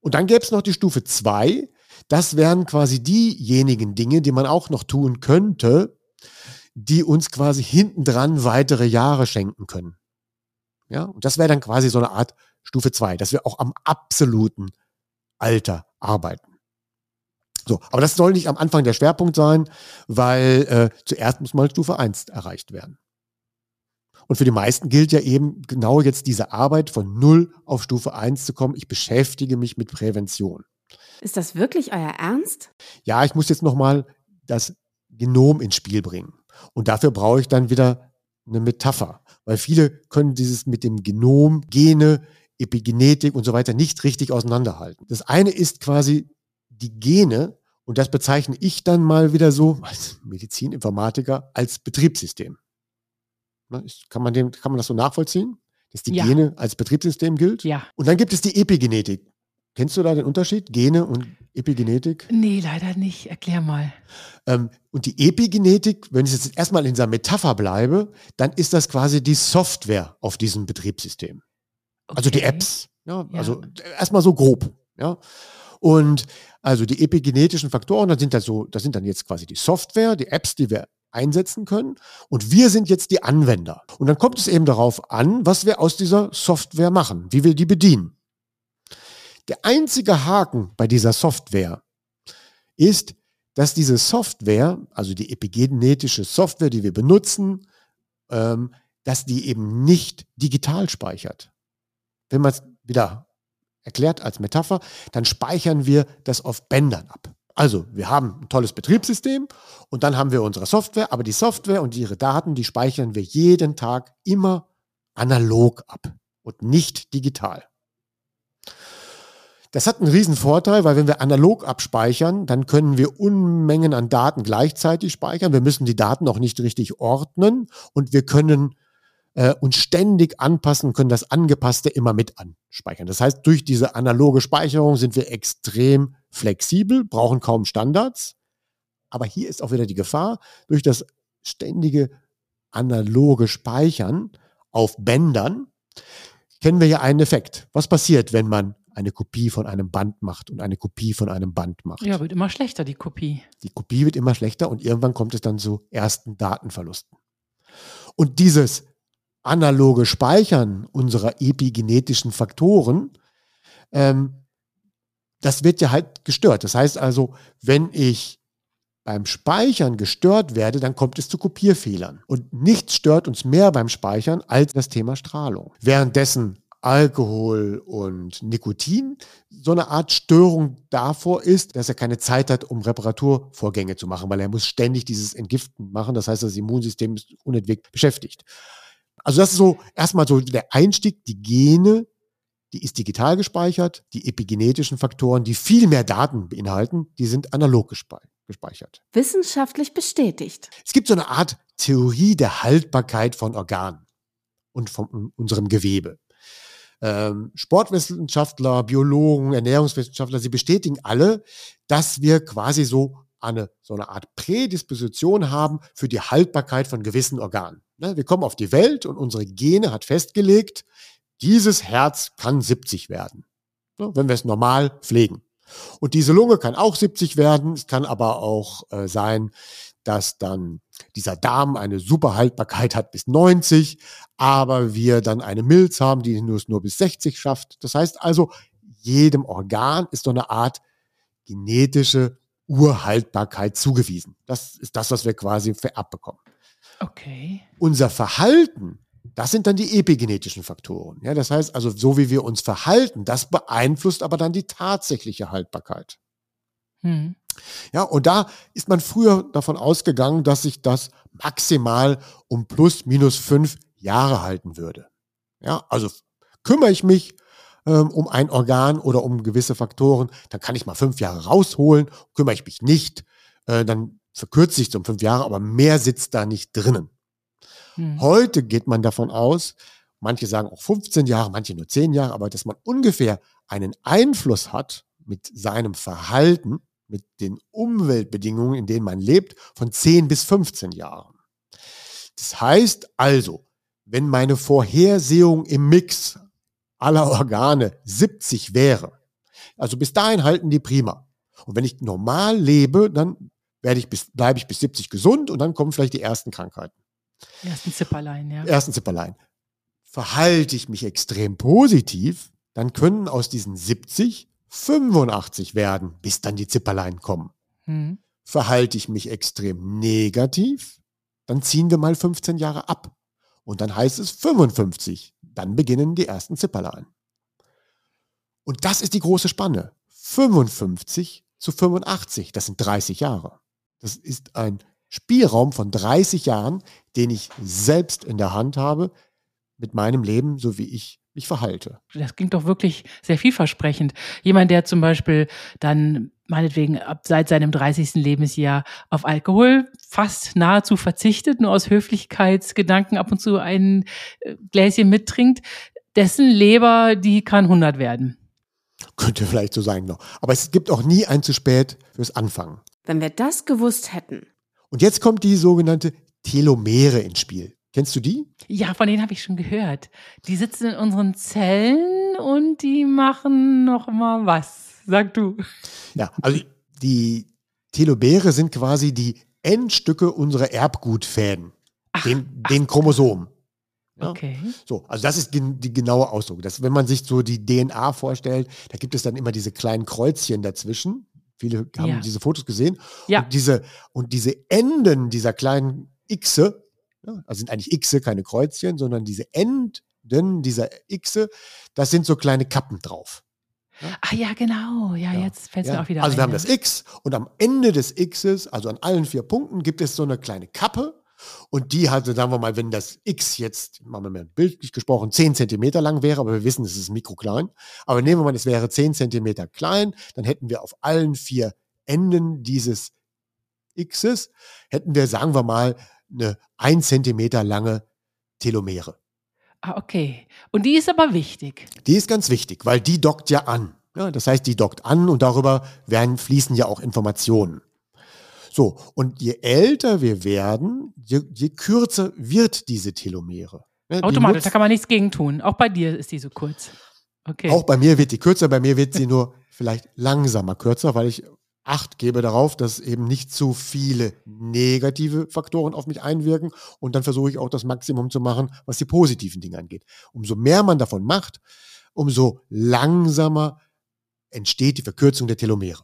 Und dann gäbe es noch die Stufe 2. Das wären quasi diejenigen Dinge, die man auch noch tun könnte, die uns quasi hintendran weitere Jahre schenken können. Ja, und das wäre dann quasi so eine Art Stufe 2, dass wir auch am absoluten Alter arbeiten. So, aber das soll nicht am Anfang der Schwerpunkt sein, weil äh, zuerst muss mal Stufe 1 erreicht werden. Und für die meisten gilt ja eben genau jetzt diese Arbeit von 0 auf Stufe 1 zu kommen. Ich beschäftige mich mit Prävention. Ist das wirklich euer Ernst? Ja, ich muss jetzt nochmal das Genom ins Spiel bringen. Und dafür brauche ich dann wieder eine Metapher. Weil viele können dieses mit dem Genom, Gene, Epigenetik und so weiter nicht richtig auseinanderhalten. Das eine ist quasi die Gene, und das bezeichne ich dann mal wieder so als Medizininformatiker als Betriebssystem. Ne, kann, man dem, kann man das so nachvollziehen? Dass die ja. Gene als Betriebssystem gilt? Ja. Und dann gibt es die Epigenetik. Kennst du da den Unterschied? Gene und Epigenetik? Nee, leider nicht. Erklär mal. Ähm, und die Epigenetik, wenn ich jetzt erstmal in dieser Metapher bleibe, dann ist das quasi die Software auf diesem Betriebssystem. Okay. Also die Apps. Ja, ja. Also erstmal so grob. Ja. Und also die epigenetischen Faktoren, das sind, dann so, das sind dann jetzt quasi die Software, die Apps, die wir einsetzen können. Und wir sind jetzt die Anwender. Und dann kommt es eben darauf an, was wir aus dieser Software machen, wie wir die bedienen. Der einzige Haken bei dieser Software ist, dass diese Software, also die epigenetische Software, die wir benutzen, ähm, dass die eben nicht digital speichert. Wenn man es wieder erklärt als Metapher, dann speichern wir das auf Bändern ab. Also, wir haben ein tolles Betriebssystem und dann haben wir unsere Software, aber die Software und ihre Daten, die speichern wir jeden Tag immer analog ab und nicht digital. Das hat einen riesen Vorteil, weil wenn wir analog abspeichern, dann können wir Unmengen an Daten gleichzeitig speichern. Wir müssen die Daten auch nicht richtig ordnen und wir können äh, uns ständig anpassen, können das Angepasste immer mit anspeichern. Das heißt, durch diese analoge Speicherung sind wir extrem flexibel, brauchen kaum Standards. Aber hier ist auch wieder die Gefahr, durch das ständige analoge Speichern auf Bändern kennen wir ja einen Effekt. Was passiert, wenn man eine Kopie von einem Band macht und eine Kopie von einem Band macht. Ja, wird immer schlechter, die Kopie. Die Kopie wird immer schlechter und irgendwann kommt es dann zu ersten Datenverlusten. Und dieses analoge Speichern unserer epigenetischen Faktoren, ähm, das wird ja halt gestört. Das heißt also, wenn ich beim Speichern gestört werde, dann kommt es zu Kopierfehlern. Und nichts stört uns mehr beim Speichern als das Thema Strahlung. Währenddessen Alkohol und Nikotin so eine Art Störung davor ist, dass er keine Zeit hat, um Reparaturvorgänge zu machen, weil er muss ständig dieses Entgiften machen. Das heißt, das Immunsystem ist unentwegt beschäftigt. Also das ist so erstmal so der Einstieg, die Gene, die ist digital gespeichert, die epigenetischen Faktoren, die viel mehr Daten beinhalten, die sind analog gespeichert. Wissenschaftlich bestätigt. Es gibt so eine Art Theorie der Haltbarkeit von Organen und von unserem Gewebe ähm, Sportwissenschaftler, Biologen, Ernährungswissenschaftler, sie bestätigen alle, dass wir quasi so eine, so eine Art Prädisposition haben für die Haltbarkeit von gewissen Organen. Ne, wir kommen auf die Welt und unsere Gene hat festgelegt, dieses Herz kann 70 werden, ne, wenn wir es normal pflegen. Und diese Lunge kann auch 70 werden. Es kann aber auch äh, sein, dass dann dieser Darm eine super Haltbarkeit hat bis 90, aber wir dann eine Milz haben, die nur, nur bis 60 schafft. Das heißt also, jedem Organ ist so eine Art genetische Urhaltbarkeit zugewiesen. Das ist das, was wir quasi vererbt bekommen. Okay. Unser Verhalten, das sind dann die epigenetischen Faktoren. Ja, das heißt also, so wie wir uns verhalten, das beeinflusst aber dann die tatsächliche Haltbarkeit. Hm. Ja, und da ist man früher davon ausgegangen, dass sich das maximal um plus minus fünf Jahre halten würde. Ja, also kümmere ich mich ähm, um ein Organ oder um gewisse Faktoren, dann kann ich mal fünf Jahre rausholen. Kümmere ich mich nicht, äh, dann verkürze ich es um fünf Jahre, aber mehr sitzt da nicht drinnen. Hm. Heute geht man davon aus, manche sagen auch 15 Jahre, manche nur 10 Jahre, aber dass man ungefähr einen Einfluss hat mit seinem Verhalten mit den Umweltbedingungen, in denen man lebt, von 10 bis 15 Jahren. Das heißt also, wenn meine Vorhersehung im Mix aller Organe 70 wäre, Also bis dahin halten die prima. Und wenn ich normal lebe, dann werde ich bis, bleibe ich bis 70 gesund und dann kommen vielleicht die ersten Krankheiten. Ersten Zipperlein, ja. Ersten Zipperlein. Verhalte ich mich extrem positiv, dann können aus diesen 70 85 werden, bis dann die Zipperlein kommen. Mhm. Verhalte ich mich extrem negativ, dann ziehen wir mal 15 Jahre ab. Und dann heißt es 55. Dann beginnen die ersten Zipperlein. Und das ist die große Spanne. 55 zu 85, das sind 30 Jahre. Das ist ein Spielraum von 30 Jahren, den ich selbst in der Hand habe mit meinem Leben, so wie ich mich verhalte. Das klingt doch wirklich sehr vielversprechend. Jemand, der zum Beispiel dann meinetwegen ab seit seinem 30. Lebensjahr auf Alkohol fast nahezu verzichtet, nur aus Höflichkeitsgedanken ab und zu ein äh, Gläschen mittrinkt, dessen Leber, die kann 100 werden. Könnte vielleicht so sein noch. Aber es gibt auch nie ein zu spät fürs Anfangen. Wenn wir das gewusst hätten. Und jetzt kommt die sogenannte Telomere ins Spiel. Kennst du die? Ja, von denen habe ich schon gehört. Die sitzen in unseren Zellen und die machen noch mal was. Sag du. Ja, also die Telomere sind quasi die Endstücke unserer Erbgutfäden, ach, den, ach. den Chromosomen. Ja? Okay. So, also das ist die, die genaue Ausdruck. Das, wenn man sich so die DNA vorstellt, da gibt es dann immer diese kleinen Kreuzchen dazwischen. Viele haben ja. diese Fotos gesehen. Ja. Und diese, und diese Enden dieser kleinen Xe, also sind eigentlich Xe, keine Kreuzchen, sondern diese Enden dieser Xe, das sind so kleine Kappen drauf. Ja? Ah ja, genau. Ja, ja. jetzt fällt es ja. mir auch wieder Also ein, wir haben das X und am Ende des Xs, also an allen vier Punkten, gibt es so eine kleine Kappe. Und die hatte, sagen wir mal, wenn das X jetzt, machen wir mal bildlich gesprochen, 10 Zentimeter lang wäre, aber wir wissen, es ist mikroklein. Aber nehmen wir mal, es wäre 10 Zentimeter klein, dann hätten wir auf allen vier Enden dieses Xs, hätten wir, sagen wir mal, eine ein Zentimeter lange Telomere. Ah, okay. Und die ist aber wichtig. Die ist ganz wichtig, weil die dockt ja an. Ja, das heißt, die dockt an und darüber werden, fließen ja auch Informationen. So, und je älter wir werden, je, je kürzer wird diese Telomere. Ja, Automatisch, da kann man nichts gegen tun. Auch bei dir ist die so kurz. Okay. Auch bei mir wird die kürzer, bei mir wird sie nur vielleicht langsamer kürzer, weil ich Acht gebe darauf, dass eben nicht zu viele negative Faktoren auf mich einwirken und dann versuche ich auch das Maximum zu machen, was die positiven Dinge angeht. Umso mehr man davon macht, umso langsamer entsteht die Verkürzung der Telomere.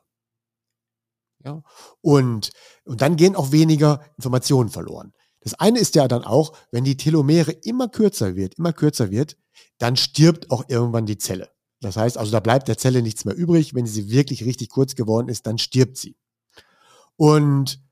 Ja? Und, und dann gehen auch weniger Informationen verloren. Das eine ist ja dann auch, wenn die Telomere immer kürzer wird, immer kürzer wird, dann stirbt auch irgendwann die Zelle. Das heißt also, da bleibt der Zelle nichts mehr übrig. Wenn sie wirklich richtig kurz geworden ist, dann stirbt sie. Und,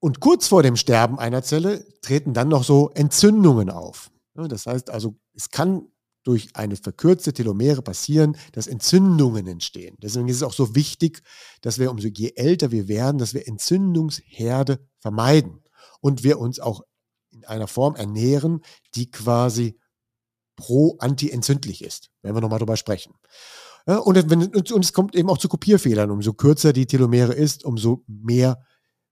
und kurz vor dem Sterben einer Zelle treten dann noch so Entzündungen auf. Das heißt also, es kann durch eine verkürzte Telomere passieren, dass Entzündungen entstehen. Deswegen ist es auch so wichtig, dass wir umso je älter wir werden, dass wir Entzündungsherde vermeiden und wir uns auch in einer Form ernähren, die quasi pro-anti-entzündlich ist. Werden wir nochmal drüber sprechen. Ja, und, wenn, und, und, es kommt eben auch zu Kopierfehlern. Umso kürzer die Telomere ist, umso mehr,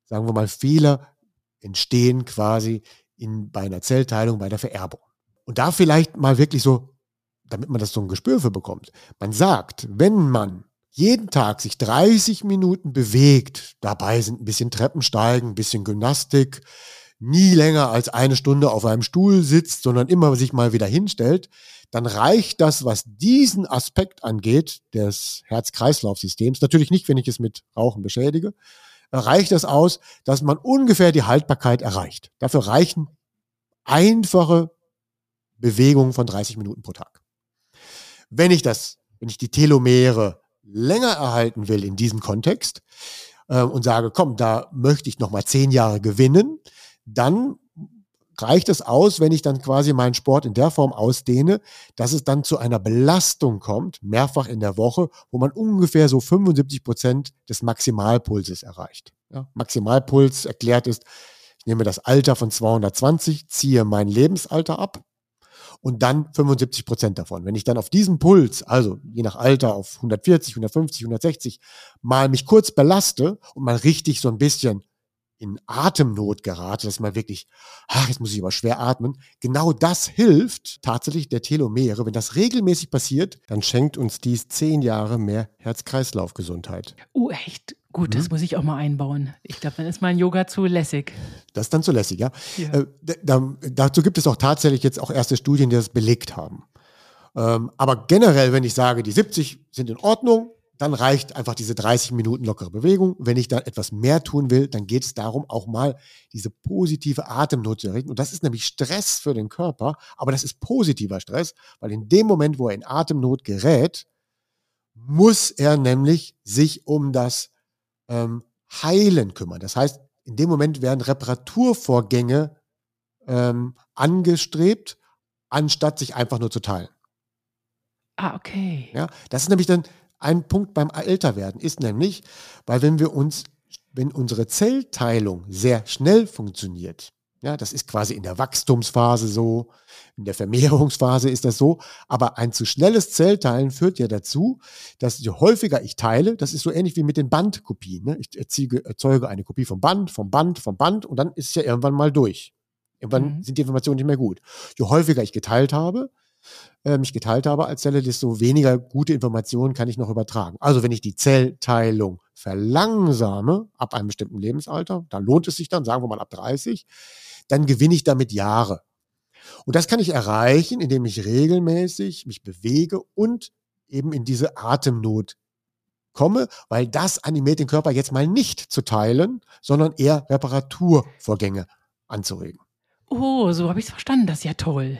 sagen wir mal, Fehler entstehen quasi in, bei einer Zellteilung, bei der Vererbung. Und da vielleicht mal wirklich so, damit man das so ein Gespür für bekommt. Man sagt, wenn man jeden Tag sich 30 Minuten bewegt, dabei sind ein bisschen Treppensteigen, ein bisschen Gymnastik, nie länger als eine Stunde auf einem Stuhl sitzt, sondern immer sich mal wieder hinstellt, dann reicht das, was diesen Aspekt angeht, des Herz-Kreislauf-Systems, natürlich nicht, wenn ich es mit Rauchen beschädige, reicht das aus, dass man ungefähr die Haltbarkeit erreicht. Dafür reichen einfache Bewegungen von 30 Minuten pro Tag. Wenn ich das, wenn ich die Telomere länger erhalten will in diesem Kontext äh, und sage, komm, da möchte ich noch mal zehn Jahre gewinnen, dann reicht es aus, wenn ich dann quasi meinen Sport in der Form ausdehne, dass es dann zu einer Belastung kommt, mehrfach in der Woche, wo man ungefähr so 75 Prozent des Maximalpulses erreicht. Ja, Maximalpuls erklärt ist, ich nehme das Alter von 220, ziehe mein Lebensalter ab und dann 75 Prozent davon. Wenn ich dann auf diesem Puls, also je nach Alter auf 140, 150, 160, mal mich kurz belaste und mal richtig so ein bisschen in Atemnot gerate, dass man wirklich, ach, jetzt muss ich aber schwer atmen. Genau das hilft tatsächlich der Telomere. Wenn das regelmäßig passiert, dann schenkt uns dies zehn Jahre mehr Herz-Kreislauf-Gesundheit. Oh, echt? Gut, mhm. das muss ich auch mal einbauen. Ich glaube, dann ist mein Yoga zu lässig. Das ist dann zu lässig, ja. ja. Äh, da, dazu gibt es auch tatsächlich jetzt auch erste Studien, die das belegt haben. Ähm, aber generell, wenn ich sage, die 70 sind in Ordnung, dann reicht einfach diese 30 Minuten lockere Bewegung. Wenn ich dann etwas mehr tun will, dann geht es darum, auch mal diese positive Atemnot zu erregen. Und das ist nämlich Stress für den Körper, aber das ist positiver Stress, weil in dem Moment, wo er in Atemnot gerät, muss er nämlich sich um das ähm, Heilen kümmern. Das heißt, in dem Moment werden Reparaturvorgänge ähm, angestrebt, anstatt sich einfach nur zu teilen. Ah, okay. Ja, das ist nämlich dann ein Punkt beim Älterwerden, ist nämlich, weil wenn wir uns, wenn unsere Zellteilung sehr schnell funktioniert, ja, das ist quasi in der Wachstumsphase so, in der Vermehrungsphase ist das so, aber ein zu schnelles Zellteilen führt ja dazu, dass je häufiger ich teile, das ist so ähnlich wie mit den Bandkopien. Ne? Ich erzeuge, erzeuge eine Kopie vom Band, vom Band, vom Band und dann ist es ja irgendwann mal durch. Irgendwann mhm. sind die Informationen nicht mehr gut. Je häufiger ich geteilt habe, äh, mich geteilt habe als Zelle, desto weniger gute Informationen kann ich noch übertragen. Also wenn ich die Zellteilung verlangsame ab einem bestimmten Lebensalter, dann lohnt es sich dann, sagen wir mal ab 30, dann gewinne ich damit Jahre. Und das kann ich erreichen, indem ich regelmäßig mich bewege und eben in diese Atemnot komme, weil das animiert den Körper jetzt mal nicht zu teilen, sondern eher Reparaturvorgänge anzuregen. Oh, so habe ich es verstanden. Das ist ja toll.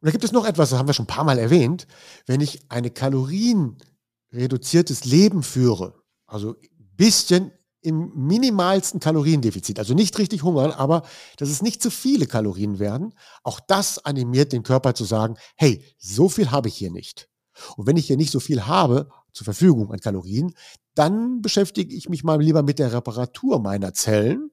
Und da gibt es noch etwas, das haben wir schon ein paar Mal erwähnt. Wenn ich eine kalorienreduziertes Leben führe, also ein bisschen im minimalsten Kaloriendefizit, also nicht richtig hungern, aber dass es nicht zu viele Kalorien werden. Auch das animiert den Körper zu sagen, hey, so viel habe ich hier nicht. Und wenn ich hier nicht so viel habe zur Verfügung an Kalorien, dann beschäftige ich mich mal lieber mit der Reparatur meiner Zellen,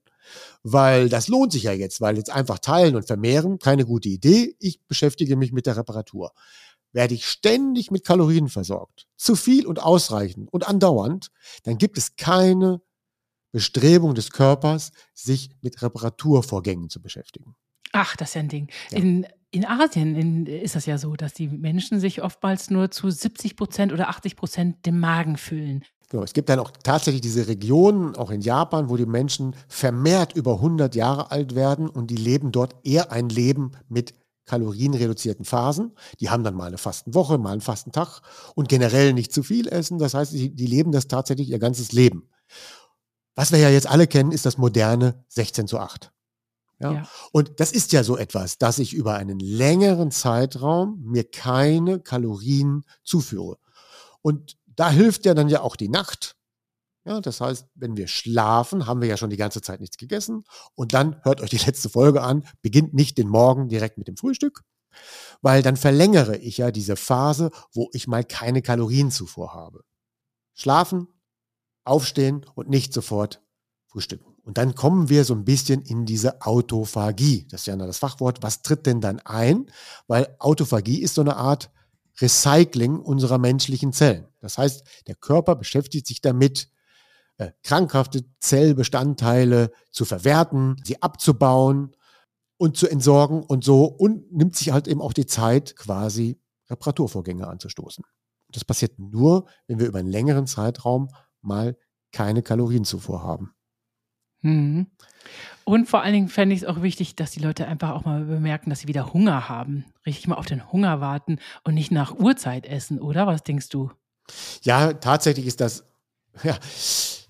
weil das lohnt sich ja jetzt, weil jetzt einfach teilen und vermehren, keine gute Idee. Ich beschäftige mich mit der Reparatur. Werde ich ständig mit Kalorien versorgt, zu viel und ausreichend und andauernd, dann gibt es keine Bestrebung des Körpers, sich mit Reparaturvorgängen zu beschäftigen. Ach, das ist ja ein Ding. Ja. In, in Asien in, ist das ja so, dass die Menschen sich oftmals nur zu 70 Prozent oder 80 Prozent dem Magen füllen. Genau, es gibt dann auch tatsächlich diese Regionen, auch in Japan, wo die Menschen vermehrt über 100 Jahre alt werden und die leben dort eher ein Leben mit kalorienreduzierten Phasen. Die haben dann mal eine Fastenwoche, mal einen Fastentag und generell nicht zu viel essen. Das heißt, die, die leben das tatsächlich ihr ganzes Leben. Was wir ja jetzt alle kennen, ist das moderne 16 zu 8. Ja? ja? Und das ist ja so etwas, dass ich über einen längeren Zeitraum mir keine Kalorien zuführe. Und da hilft ja dann ja auch die Nacht. Ja, das heißt, wenn wir schlafen, haben wir ja schon die ganze Zeit nichts gegessen. Und dann hört euch die letzte Folge an, beginnt nicht den Morgen direkt mit dem Frühstück, weil dann verlängere ich ja diese Phase, wo ich mal keine Kalorienzufuhr habe. Schlafen, aufstehen und nicht sofort frühstücken. Und dann kommen wir so ein bisschen in diese Autophagie. Das ist ja das Fachwort. Was tritt denn dann ein? Weil Autophagie ist so eine Art Recycling unserer menschlichen Zellen. Das heißt, der Körper beschäftigt sich damit, äh, krankhafte Zellbestandteile zu verwerten, sie abzubauen und zu entsorgen und so und nimmt sich halt eben auch die Zeit, quasi Reparaturvorgänge anzustoßen. Das passiert nur, wenn wir über einen längeren Zeitraum mal keine Kalorienzufuhr haben. Mhm. Und vor allen Dingen fände ich es auch wichtig, dass die Leute einfach auch mal bemerken, dass sie wieder Hunger haben. Richtig mal auf den Hunger warten und nicht nach Uhrzeit essen, oder? Was denkst du? Ja, tatsächlich ist das, ja,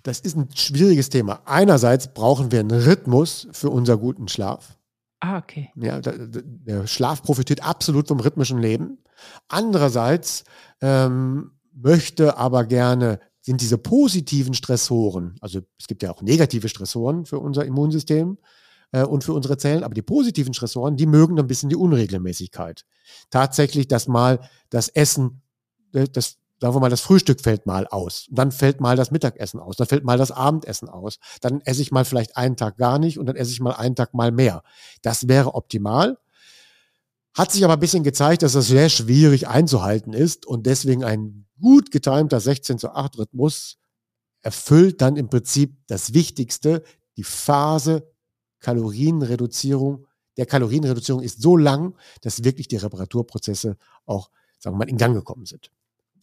das ist ein schwieriges Thema. Einerseits brauchen wir einen Rhythmus für unseren guten Schlaf. Ah, okay. Ja, der Schlaf profitiert absolut vom rhythmischen Leben. Andererseits ähm, möchte aber gerne sind diese positiven Stressoren, also es gibt ja auch negative Stressoren für unser Immunsystem äh, und für unsere Zellen, aber die positiven Stressoren, die mögen ein bisschen die Unregelmäßigkeit. Tatsächlich, dass mal das Essen, äh, das, sagen wir mal, das Frühstück fällt mal aus, dann fällt mal das Mittagessen aus, dann fällt mal das Abendessen aus, dann esse ich mal vielleicht einen Tag gar nicht und dann esse ich mal einen Tag mal mehr. Das wäre optimal. Hat sich aber ein bisschen gezeigt, dass das sehr schwierig einzuhalten ist und deswegen ein gut getimter 16 zu 8 Rhythmus erfüllt dann im Prinzip das Wichtigste, die Phase Kalorienreduzierung, der Kalorienreduzierung ist so lang, dass wirklich die Reparaturprozesse auch, sagen wir mal, in Gang gekommen sind.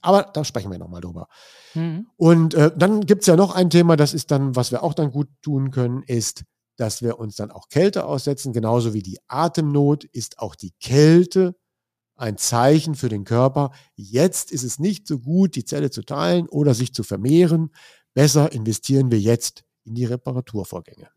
Aber da sprechen wir nochmal drüber. Mhm. Und äh, dann gibt es ja noch ein Thema, das ist dann, was wir auch dann gut tun können, ist, dass wir uns dann auch Kälte aussetzen. Genauso wie die Atemnot ist auch die Kälte ein Zeichen für den Körper. Jetzt ist es nicht so gut, die Zelle zu teilen oder sich zu vermehren. Besser investieren wir jetzt in die Reparaturvorgänge.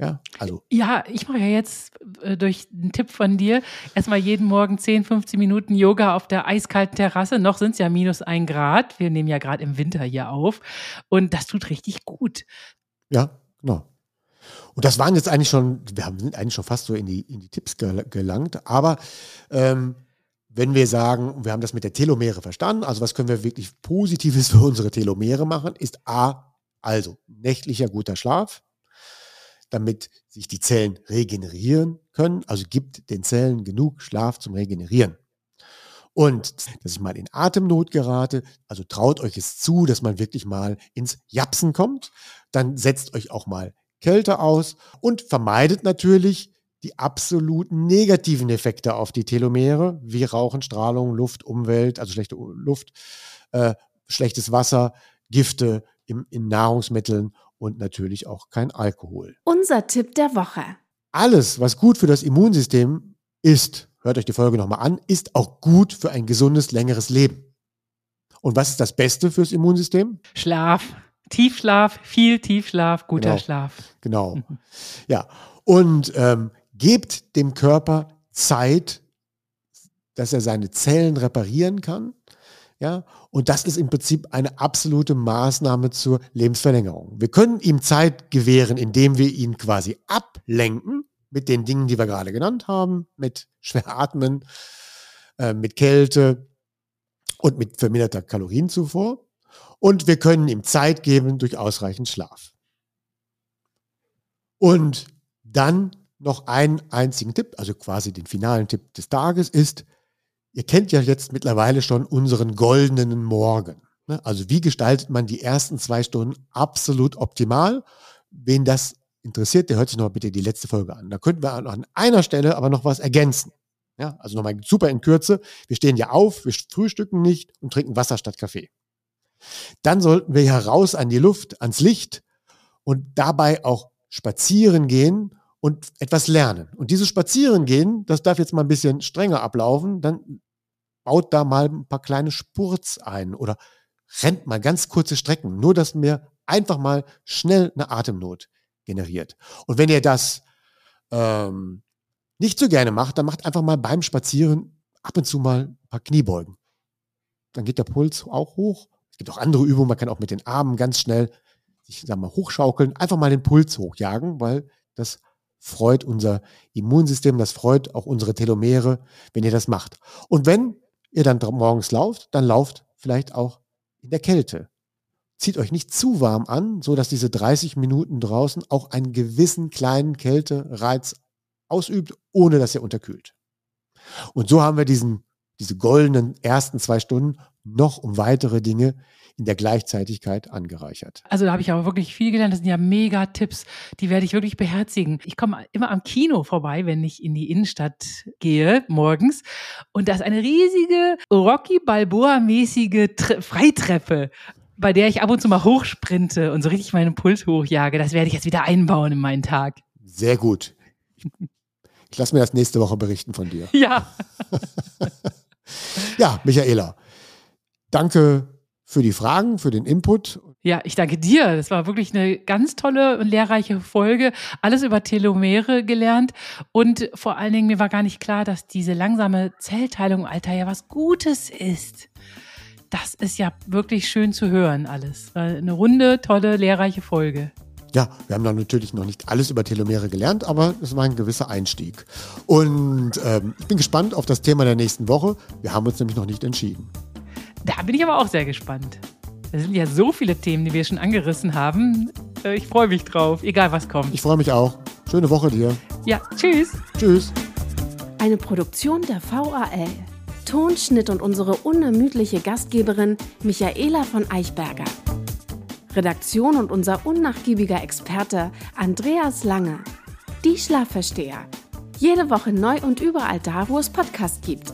Ja, also. Ja, ich mache ja jetzt äh, durch einen Tipp von dir erstmal jeden Morgen 10, 15 Minuten Yoga auf der eiskalten Terrasse. Noch sind es ja minus ein Grad. Wir nehmen ja gerade im Winter hier auf. Und das tut richtig gut. Ja, genau. Und das waren jetzt eigentlich schon, wir sind eigentlich schon fast so in die, in die Tipps gelangt. Aber ähm, wenn wir sagen, wir haben das mit der Telomere verstanden, also was können wir wirklich Positives für unsere Telomere machen, ist A, also nächtlicher guter Schlaf damit sich die Zellen regenerieren können. Also gibt den Zellen genug Schlaf zum Regenerieren. Und dass ich mal in Atemnot gerate, also traut euch es zu, dass man wirklich mal ins Japsen kommt. Dann setzt euch auch mal Kälte aus und vermeidet natürlich die absoluten negativen Effekte auf die Telomere, wie Rauchen, Strahlung, Luft, Umwelt, also schlechte Luft, äh, schlechtes Wasser, Gifte im, in Nahrungsmitteln und natürlich auch kein Alkohol. Unser Tipp der Woche. Alles, was gut für das Immunsystem ist, hört euch die Folge nochmal an, ist auch gut für ein gesundes, längeres Leben. Und was ist das Beste fürs Immunsystem? Schlaf. Tiefschlaf, viel Tiefschlaf, guter genau. Schlaf. Genau. Mhm. Ja. Und ähm, gebt dem Körper Zeit, dass er seine Zellen reparieren kann. Ja, und das ist im Prinzip eine absolute Maßnahme zur Lebensverlängerung. Wir können ihm Zeit gewähren, indem wir ihn quasi ablenken mit den Dingen, die wir gerade genannt haben, mit schwer atmen, äh, mit Kälte und mit verminderter Kalorienzufuhr. Und wir können ihm Zeit geben durch ausreichend Schlaf. Und dann noch einen einzigen Tipp, also quasi den finalen Tipp des Tages ist, Ihr kennt ja jetzt mittlerweile schon unseren goldenen Morgen. Ne? Also wie gestaltet man die ersten zwei Stunden absolut optimal? Wen das interessiert, der hört sich noch bitte die letzte Folge an. Da könnten wir an einer Stelle aber noch was ergänzen. Ja, also nochmal super in Kürze. Wir stehen ja auf, wir frühstücken nicht und trinken Wasser statt Kaffee. Dann sollten wir heraus an die Luft, ans Licht und dabei auch spazieren gehen und etwas lernen. Und dieses Spazierengehen, das darf jetzt mal ein bisschen strenger ablaufen. Dann baut da mal ein paar kleine Spurts ein oder rennt mal ganz kurze Strecken, nur dass mir einfach mal schnell eine Atemnot generiert. Und wenn ihr das ähm, nicht so gerne macht, dann macht einfach mal beim Spazieren ab und zu mal ein paar Kniebeugen. Dann geht der Puls auch hoch. Es gibt auch andere Übungen, man kann auch mit den Armen ganz schnell sich sag mal, hochschaukeln, einfach mal den Puls hochjagen, weil das freut unser Immunsystem, das freut auch unsere Telomere, wenn ihr das macht. Und wenn ihr dann morgens lauft, dann lauft vielleicht auch in der Kälte. Zieht euch nicht zu warm an, so dass diese 30 Minuten draußen auch einen gewissen kleinen Kältereiz ausübt, ohne dass ihr unterkühlt. Und so haben wir diesen, diese goldenen ersten zwei Stunden noch um weitere Dinge in der Gleichzeitigkeit angereichert. Also da habe ich aber wirklich viel gelernt. Das sind ja mega Tipps. Die werde ich wirklich beherzigen. Ich komme immer am Kino vorbei, wenn ich in die Innenstadt gehe morgens. Und da ist eine riesige Rocky Balboa-mäßige Freitreppe bei der ich ab und zu mal hochsprinte und so richtig meinen Puls hochjage. Das werde ich jetzt wieder einbauen in meinen Tag. Sehr gut. Ich lasse mir das nächste Woche berichten von dir. Ja. ja, Michaela. Danke für die Fragen, für den Input. Ja, ich danke dir. Das war wirklich eine ganz tolle und lehrreiche Folge. Alles über Telomere gelernt. Und vor allen Dingen, mir war gar nicht klar, dass diese langsame Zellteilung im Alter ja was Gutes ist. Das ist ja wirklich schön zu hören, alles. Eine runde, tolle, lehrreiche Folge. Ja, wir haben dann natürlich noch nicht alles über Telomere gelernt, aber es war ein gewisser Einstieg. Und ähm, ich bin gespannt auf das Thema der nächsten Woche. Wir haben uns nämlich noch nicht entschieden. Da bin ich aber auch sehr gespannt. Da sind ja so viele Themen, die wir schon angerissen haben. Äh, ich freue mich drauf, egal was kommt. Ich freue mich auch. Schöne Woche dir. Ja, tschüss. Tschüss. Eine Produktion der VAL. Tonschnitt und unsere unermüdliche Gastgeberin Michaela von Eichberger. Redaktion und unser unnachgiebiger Experte Andreas Lange. Die Schlafversteher. Jede Woche neu und überall da, wo es Podcasts gibt.